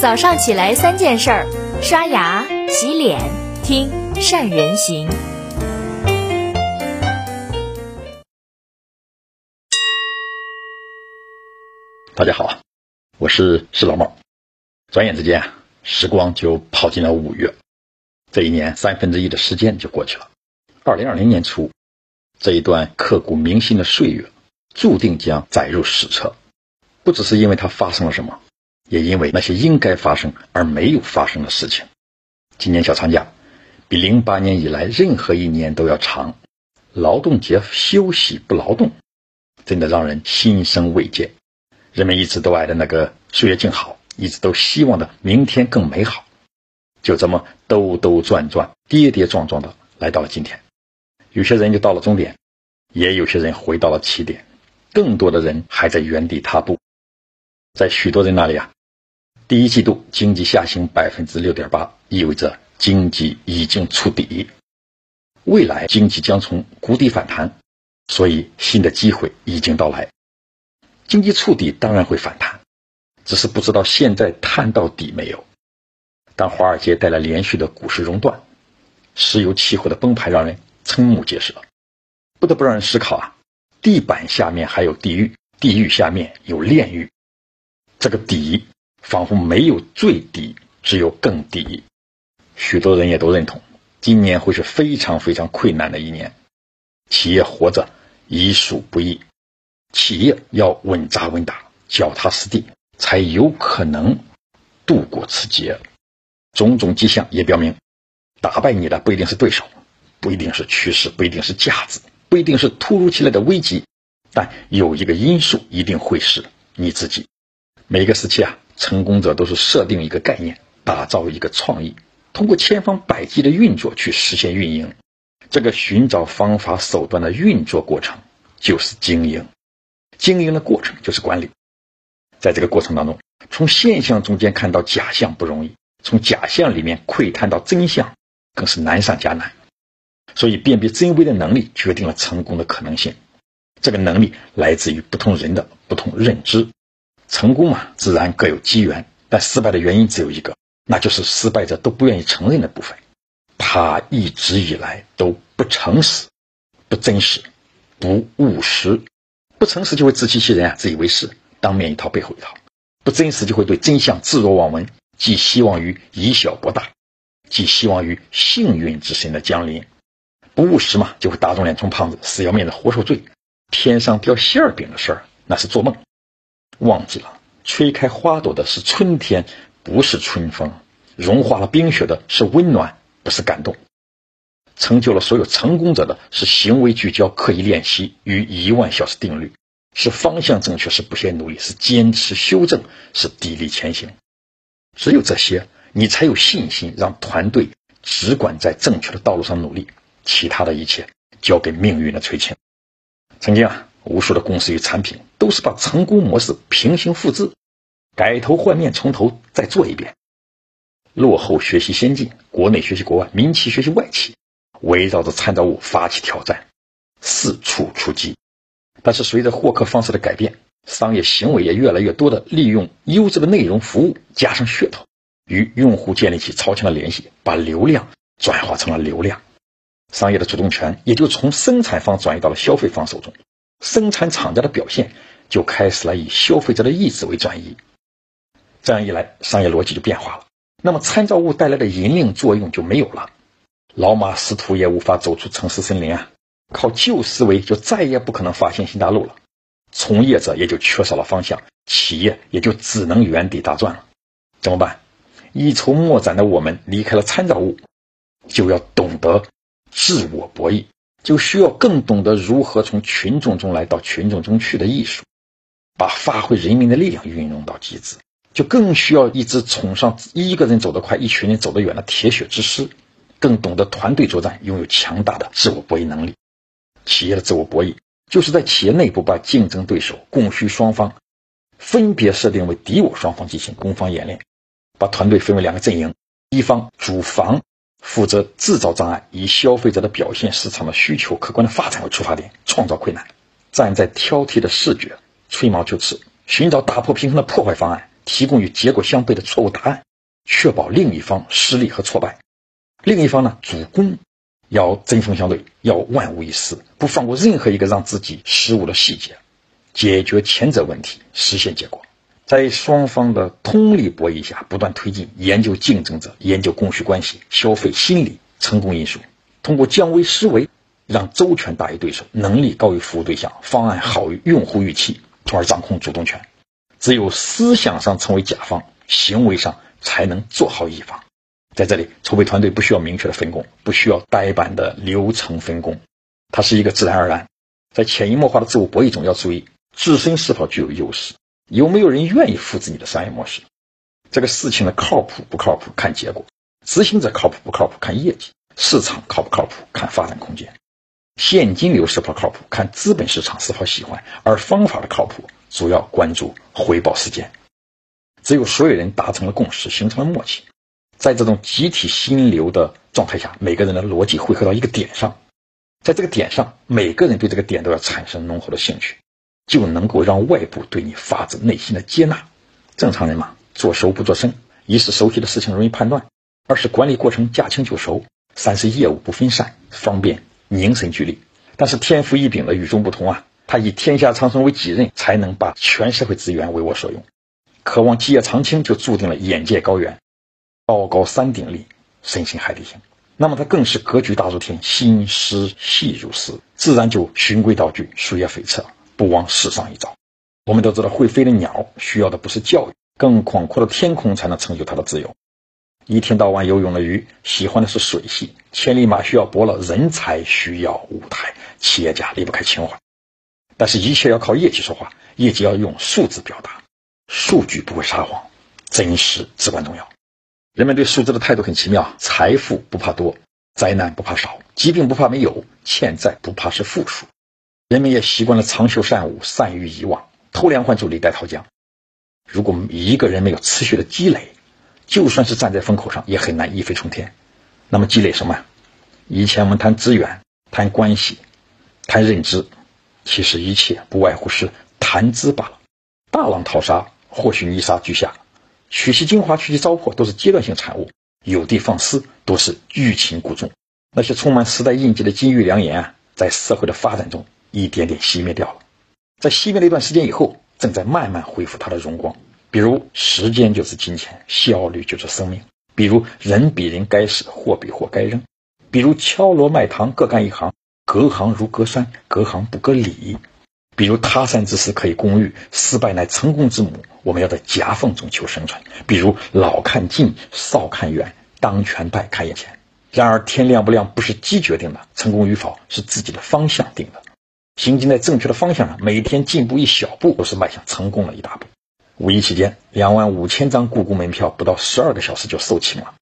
早上起来三件事儿：刷牙、洗脸、听善人行。大家好，我是石老猫。转眼之间，时光就跑进了五月，这一年三分之一的时间就过去了。二零二零年初，这一段刻骨铭心的岁月，注定将载入史册。不只是因为它发生了什么。也因为那些应该发生而没有发生的事情，今年小长假比零八年以来任何一年都要长，劳动节休息不劳动，真的让人心生慰藉。人们一直都爱的那个岁月静好，一直都希望的明天更美好，就这么兜兜转转、跌跌撞撞的来到了今天。有些人就到了终点，也有些人回到了起点，更多的人还在原地踏步。在许多人那里啊。第一季度经济下行百分之六点八，意味着经济已经触底，未来经济将从谷底反弹，所以新的机会已经到来。经济触底当然会反弹，只是不知道现在探到底没有。当华尔街带来连续的股市熔断，石油期货的崩盘让人瞠目结舌，不得不让人思考啊，地板下面还有地狱，地狱下面有炼狱，这个底。仿佛没有最低，只有更低。许多人也都认同，今年会是非常非常困难的一年。企业活着已属不易，企业要稳扎稳打、脚踏实地，才有可能度过此劫。种种迹象也表明，打败你的不一定是对手，不一定是趋势，不一定是价值，不一定是突如其来的危机，但有一个因素一定会是你自己。每个时期啊。成功者都是设定一个概念，打造一个创意，通过千方百计的运作去实现运营。这个寻找方法手段的运作过程就是经营，经营的过程就是管理。在这个过程当中，从现象中间看到假象不容易，从假象里面窥探到真相更是难上加难。所以，辨别真伪的能力决定了成功的可能性。这个能力来自于不同人的不同认知。成功嘛，自然各有机缘，但失败的原因只有一个，那就是失败者都不愿意承认的部分。他一直以来都不诚实、不真实、不务实。不诚实就会自欺欺人啊，自以为是，当面一套背后一套；不真实就会对真相置若罔闻，寄希望于以小博大，寄希望于幸运之神的降临。不务实嘛，就会打肿脸充胖子，死要面子活受罪。天上掉馅儿饼的事儿，那是做梦。忘记了，吹开花朵的是春天，不是春风；融化了冰雪的是温暖，不是感动。成就了所有成功者的是行为聚焦、刻意练习与一万小时定律，是方向正确，是不懈努力，是坚持修正，是砥砺前行。只有这些，你才有信心让团队只管在正确的道路上努力，其他的一切交给命运的垂青。曾经啊。无数的公司与产品都是把成功模式平行复制，改头换面，从头再做一遍。落后学习先进，国内学习国外，民企学习外企，围绕着参照物发起挑战，四处出击。但是随着获客方式的改变，商业行为也越来越多的利用优质的内容服务，加上噱头，与用户建立起超强的联系，把流量转化成了流量。商业的主动权也就从生产方转移到了消费方手中。生产厂家的表现就开始了以消费者的意志为转移，这样一来，商业逻辑就变化了。那么，参照物带来的引领作用就没有了，老马识途也无法走出城市森林啊！靠旧思维就再也不可能发现新大陆了，从业者也就缺少了方向，企业也就只能原地打转了。怎么办？一筹莫展的我们离开了参照物，就要懂得自我博弈。就需要更懂得如何从群众中来到群众中去的艺术，把发挥人民的力量运用到极致。就更需要一支崇尚一个人走得快，一群人走得远的铁血之师，更懂得团队作战，拥有强大的自我博弈能力。企业的自我博弈，就是在企业内部把竞争对手、供需双方分别设定为敌我双方进行攻防演练，把团队分为两个阵营，一方主防。负责制造障碍，以消费者的表现、市场的需求、客观的发展为出发点，创造困难；站在挑剔的视觉，吹毛求疵，寻找打破平衡的破坏方案，提供与结果相悖的错误答案，确保另一方失利和挫败。另一方呢，主攻要针锋相对，要万无一失，不放过任何一个让自己失误的细节，解决前者问题，实现结果。在双方的通力博弈下，不断推进研究竞争者，研究供需关系，消费心理成功因素，通过降维思维，让周全大于对手，能力高于服务对象，方案好于用户预期，从而掌控主动权。只有思想上成为甲方，行为上才能做好乙方。在这里，筹备团队不需要明确的分工，不需要呆板的流程分工，它是一个自然而然。在潜移默化的自我博弈中，要注意自身是否具有优势，有没有人愿意复制你的商业模式。这个事情的靠谱不靠谱看结果，执行者靠谱不靠谱看业绩，市场靠不靠谱看发展空间，现金流是否靠谱看资本市场是否喜欢，而方法的靠谱。主要关注回报时间，只有所有人达成了共识，形成了默契，在这种集体心流的状态下，每个人的逻辑汇合到一个点上，在这个点上，每个人对这个点都要产生浓厚的兴趣，就能够让外部对你发自内心的接纳。正常人嘛，做熟不做生，一是熟悉的事情容易判断，二是管理过程驾轻就熟，三是业务不分散，方便凝神聚力。但是天赋异禀的与众不同啊。他以天下苍生为己任，才能把全社会资源为我所用。渴望基业长青，就注定了眼界高远，高高山顶立，深深海底行。那么他更是格局大如天，心思细如丝，自然就循规蹈矩，树叶悱恻，不枉世上一遭。我们都知道，会飞的鸟需要的不是教育，更广阔的天空才能成就它的自由。一天到晚游泳的鱼，喜欢的是水系。千里马需要伯乐，人才需要舞台。企业家离不开情怀。但是，一切要靠业绩说话，业绩要用数字表达，数据不会撒谎，真实至关重要。人们对数字的态度很奇妙：财富不怕多，灾难不怕少，疾病不怕没有，欠债不怕是负数。人们也习惯了长袖善舞，善于遗忘，偷梁换柱，李代桃僵。如果一个人没有持续的积累，就算是站在风口上，也很难一飞冲天。那么积累什么？以前我们谈资源，谈关系，谈认知。其实一切不外乎是谈资罢了。大浪淘沙，或许泥沙俱下；取其精华，去其糟粕，都是阶段性产物。有的放矢，都是欲擒故纵。那些充满时代印记的金玉良言啊，在社会的发展中一点点熄灭掉了。在熄灭了一段时间以后，正在慢慢恢复它的荣光。比如，时间就是金钱，效率就是生命；比如，人比人该死，货比货该扔；比如，敲锣卖糖，各干一行。隔行如隔山，隔行不隔理。比如他山之石可以攻玉，失败乃成功之母。我们要在夹缝中求生存。比如老看近，少看远，当权败看眼前。然而天亮不亮不是鸡决定的，成功与否是自己的方向定的。行进在正确的方向上，每天进步一小步，都是迈向成功的一大步。五一期间，两万五千张故宫门票不到十二个小时就售罄了。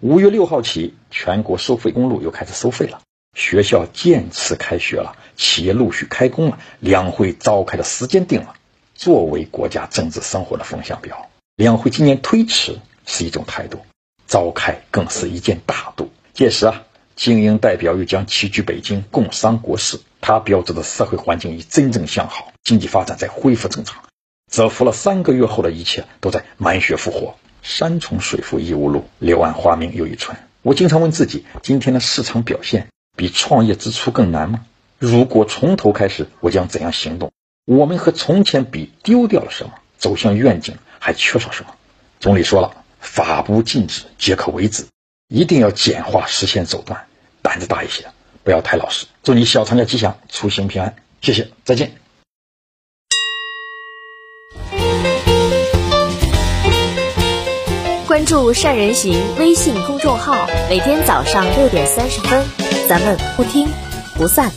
五月六号起，全国收费公路又开始收费了。学校渐次开学了，企业陆续开工了，两会召开的时间定了。作为国家政治生活的风向标，两会今年推迟是一种态度，召开更是一件大度。届时啊，精英代表又将齐聚北京，共商国事。它标志着社会环境已真正向好，经济发展在恢复正常。蛰伏了三个月后的一切都在满血复活。山重水复疑无路，柳暗花明又一村。我经常问自己，今天的市场表现。比创业之初更难吗？如果从头开始，我将怎样行动？我们和从前比，丢掉了什么？走向愿景还缺少什么？总理说了，法不禁止，皆可为之，一定要简化实现手段，胆子大一些，不要太老实。祝你小长假吉祥，出行平安。谢谢，再见。关注善人行微信公众号，每天早上六点三十分。咱们不听不散。